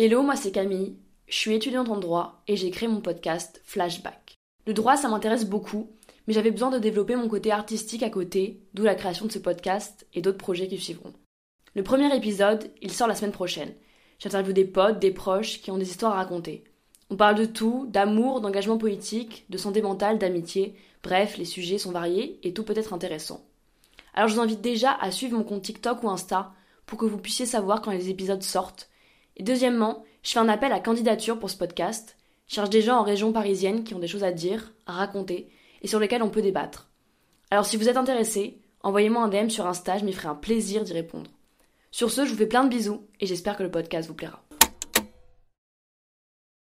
Hello, moi c'est Camille, je suis étudiante en droit et j'ai créé mon podcast Flashback. Le droit, ça m'intéresse beaucoup, mais j'avais besoin de développer mon côté artistique à côté, d'où la création de ce podcast et d'autres projets qui suivront. Le premier épisode, il sort la semaine prochaine. J'interviewe des potes, des proches qui ont des histoires à raconter. On parle de tout, d'amour, d'engagement politique, de santé mentale, d'amitié, bref, les sujets sont variés et tout peut être intéressant. Alors je vous invite déjà à suivre mon compte TikTok ou Insta pour que vous puissiez savoir quand les épisodes sortent. Et deuxièmement, je fais un appel à candidature pour ce podcast. Je cherche des gens en région parisienne qui ont des choses à dire, à raconter, et sur lesquels on peut débattre. Alors si vous êtes intéressé, envoyez-moi un DM sur Insta, je m'y ferai un plaisir d'y répondre. Sur ce, je vous fais plein de bisous et j'espère que le podcast vous plaira.